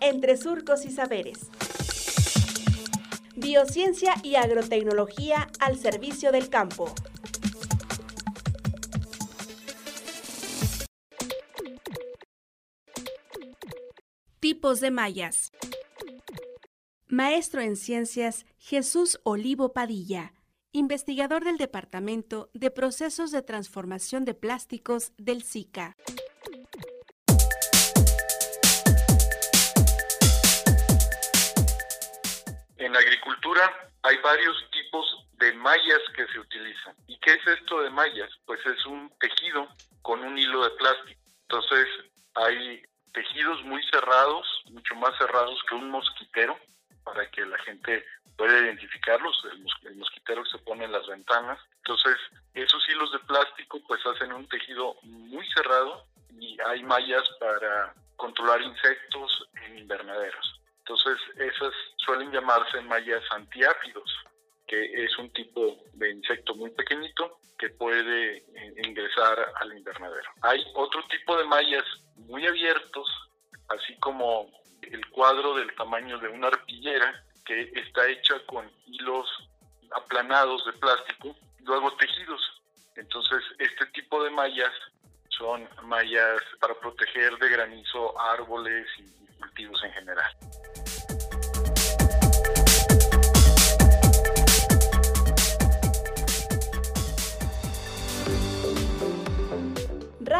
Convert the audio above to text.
entre surcos y saberes. Biociencia y agrotecnología al servicio del campo. Tipos de mallas. Maestro en Ciencias Jesús Olivo Padilla, investigador del Departamento de Procesos de Transformación de Plásticos del SICA. Agricultura hay varios tipos de mallas que se utilizan. ¿Y qué es esto de mallas? Pues es un tejido con un hilo de plástico. Entonces hay tejidos muy cerrados, mucho más cerrados que un mosquitero, para que la gente pueda identificarlos, el, mosquitero se pone en las ventanas. Entonces, esos hilos de plástico pues hacen un tejido muy cerrado y hay mallas para controlar insectos en invernaderos. Entonces, esas suelen llamarse mallas antiáfidos, que es un tipo de insecto muy pequeñito que puede eh, ingresar al invernadero. Hay otro tipo de mallas muy abiertos, así como el cuadro del tamaño de una arpillera que está hecha con hilos aplanados de plástico, luego tejidos. Entonces, este tipo de mallas son mallas para proteger de granizo árboles y cultivos en general.